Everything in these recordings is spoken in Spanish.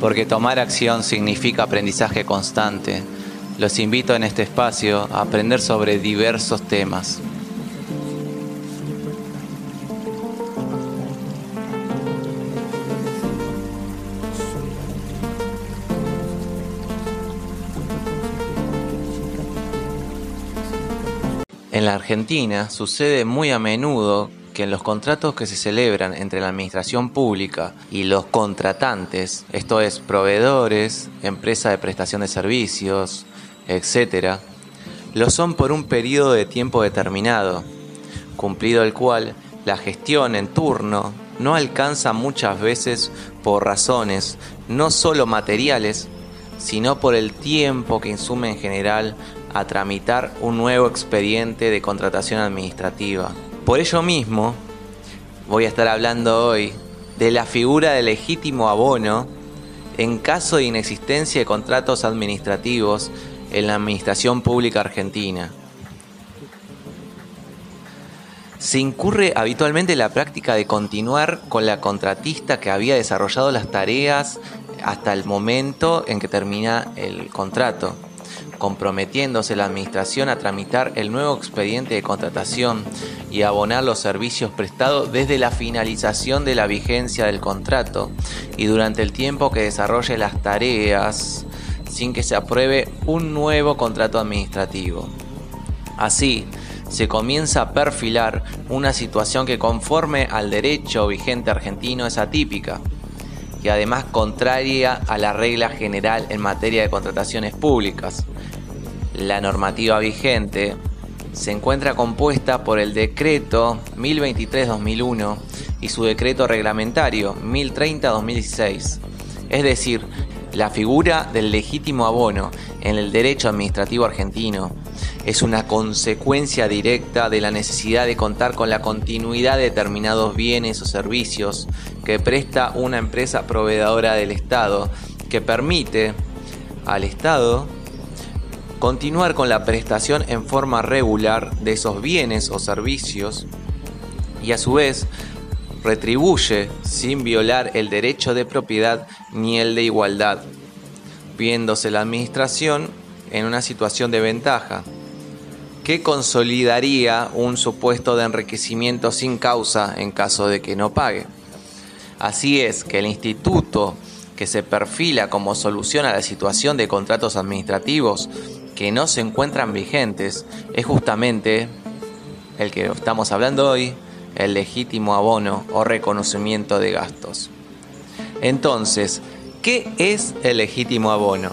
porque tomar acción significa aprendizaje constante. Los invito en este espacio a aprender sobre diversos temas. En la Argentina sucede muy a menudo que en los contratos que se celebran entre la administración pública y los contratantes, esto es proveedores, empresa de prestación de servicios, etc., lo son por un periodo de tiempo determinado, cumplido el cual la gestión en turno no alcanza muchas veces por razones no solo materiales, sino por el tiempo que insume en general a tramitar un nuevo expediente de contratación administrativa. Por ello mismo, voy a estar hablando hoy de la figura de legítimo abono en caso de inexistencia de contratos administrativos en la Administración Pública Argentina. Se incurre habitualmente en la práctica de continuar con la contratista que había desarrollado las tareas hasta el momento en que termina el contrato comprometiéndose la Administración a tramitar el nuevo expediente de contratación y abonar los servicios prestados desde la finalización de la vigencia del contrato y durante el tiempo que desarrolle las tareas sin que se apruebe un nuevo contrato administrativo. Así, se comienza a perfilar una situación que conforme al derecho vigente argentino es atípica y además contraria a la regla general en materia de contrataciones públicas, la normativa vigente se encuentra compuesta por el decreto 1023-2001 y su decreto reglamentario 1030-2016, es decir, la figura del legítimo abono en el derecho administrativo argentino es una consecuencia directa de la necesidad de contar con la continuidad de determinados bienes o servicios que presta una empresa proveedora del Estado que permite al Estado continuar con la prestación en forma regular de esos bienes o servicios y a su vez retribuye sin violar el derecho de propiedad ni el de igualdad, viéndose la administración en una situación de ventaja, que consolidaría un supuesto de enriquecimiento sin causa en caso de que no pague. Así es que el instituto que se perfila como solución a la situación de contratos administrativos que no se encuentran vigentes es justamente el que estamos hablando hoy, el legítimo abono o reconocimiento de gastos. Entonces, ¿qué es el legítimo abono?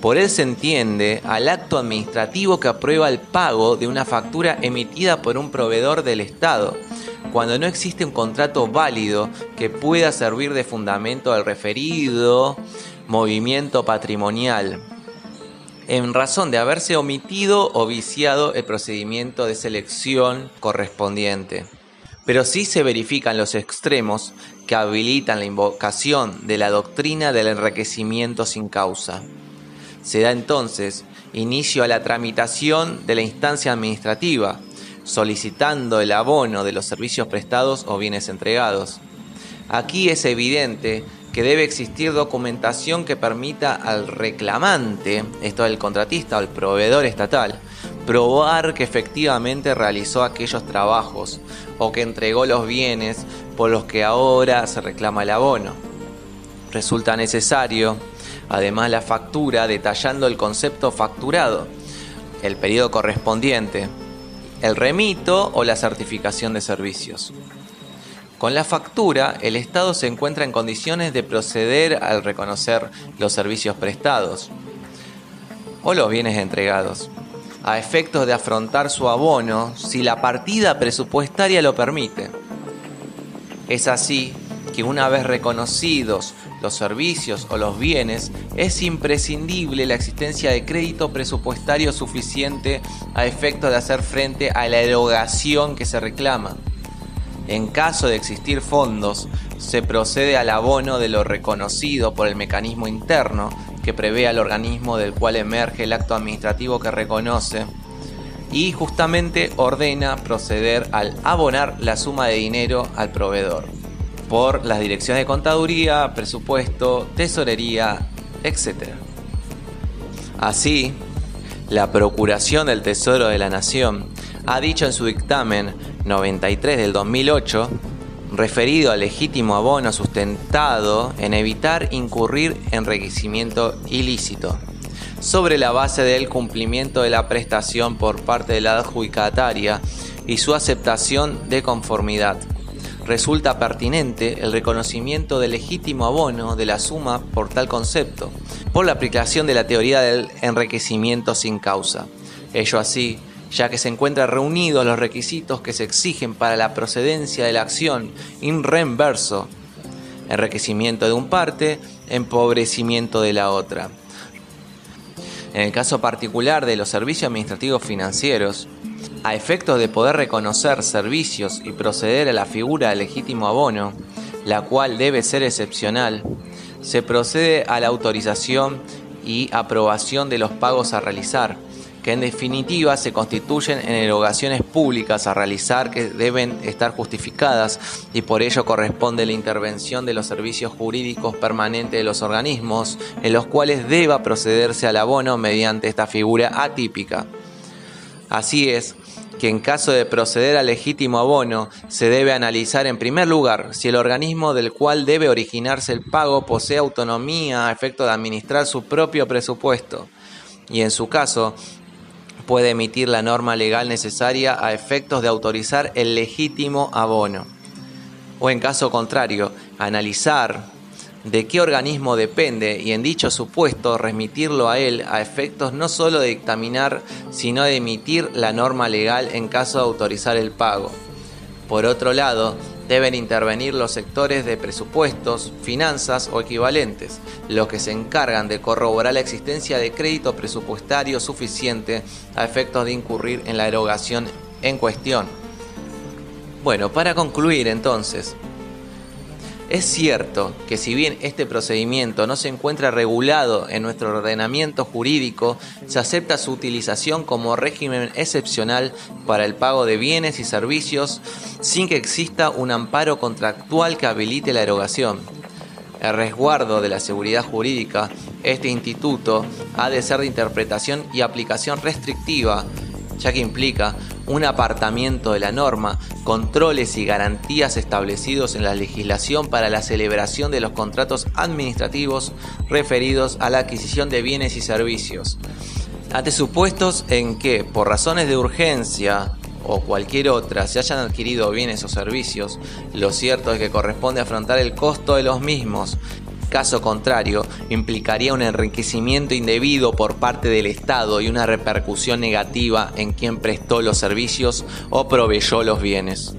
Por él se entiende al acto administrativo que aprueba el pago de una factura emitida por un proveedor del Estado, cuando no existe un contrato válido que pueda servir de fundamento al referido movimiento patrimonial en razón de haberse omitido o viciado el procedimiento de selección correspondiente. Pero sí se verifican los extremos que habilitan la invocación de la doctrina del enriquecimiento sin causa. Se da entonces inicio a la tramitación de la instancia administrativa, solicitando el abono de los servicios prestados o bienes entregados. Aquí es evidente que debe existir documentación que permita al reclamante, esto es el contratista o el proveedor estatal, probar que efectivamente realizó aquellos trabajos o que entregó los bienes por los que ahora se reclama el abono. Resulta necesario, además, la factura detallando el concepto facturado, el periodo correspondiente, el remito o la certificación de servicios. Con la factura, el Estado se encuentra en condiciones de proceder al reconocer los servicios prestados o los bienes entregados, a efectos de afrontar su abono si la partida presupuestaria lo permite. Es así que una vez reconocidos los servicios o los bienes, es imprescindible la existencia de crédito presupuestario suficiente a efectos de hacer frente a la erogación que se reclama. En caso de existir fondos, se procede al abono de lo reconocido por el mecanismo interno que prevé al organismo del cual emerge el acto administrativo que reconoce y justamente ordena proceder al abonar la suma de dinero al proveedor. Por las direcciones de contaduría, presupuesto, tesorería, etc. Así, la Procuración del Tesoro de la Nación ha dicho en su dictamen 93 del 2008, referido al legítimo abono sustentado en evitar incurrir en enriquecimiento ilícito, sobre la base del cumplimiento de la prestación por parte de la adjudicataria y su aceptación de conformidad. Resulta pertinente el reconocimiento del legítimo abono de la suma por tal concepto, por la aplicación de la teoría del enriquecimiento sin causa. Ello así, ya que se encuentran reunidos los requisitos que se exigen para la procedencia de la acción in reverso, enriquecimiento de un parte, empobrecimiento de la otra. En el caso particular de los servicios administrativos financieros, a efectos de poder reconocer servicios y proceder a la figura de legítimo abono, la cual debe ser excepcional, se procede a la autorización y aprobación de los pagos a realizar, que en definitiva se constituyen en erogaciones públicas a realizar que deben estar justificadas y por ello corresponde la intervención de los servicios jurídicos permanentes de los organismos en los cuales deba procederse al abono mediante esta figura atípica. Así es, que en caso de proceder al legítimo abono se debe analizar en primer lugar si el organismo del cual debe originarse el pago posee autonomía a efecto de administrar su propio presupuesto y en su caso puede emitir la norma legal necesaria a efectos de autorizar el legítimo abono. O en caso contrario, analizar de qué organismo depende y en dicho supuesto remitirlo a él a efectos no solo de dictaminar, sino de emitir la norma legal en caso de autorizar el pago. Por otro lado, deben intervenir los sectores de presupuestos, finanzas o equivalentes, los que se encargan de corroborar la existencia de crédito presupuestario suficiente a efectos de incurrir en la erogación en cuestión. Bueno, para concluir entonces, es cierto que si bien este procedimiento no se encuentra regulado en nuestro ordenamiento jurídico, se acepta su utilización como régimen excepcional para el pago de bienes y servicios sin que exista un amparo contractual que habilite la erogación. El resguardo de la seguridad jurídica, este instituto ha de ser de interpretación y aplicación restrictiva ya que implica un apartamiento de la norma, controles y garantías establecidos en la legislación para la celebración de los contratos administrativos referidos a la adquisición de bienes y servicios. Ante supuestos en que, por razones de urgencia o cualquier otra, se hayan adquirido bienes o servicios, lo cierto es que corresponde afrontar el costo de los mismos Caso contrario, implicaría un enriquecimiento indebido por parte del Estado y una repercusión negativa en quien prestó los servicios o proveyó los bienes.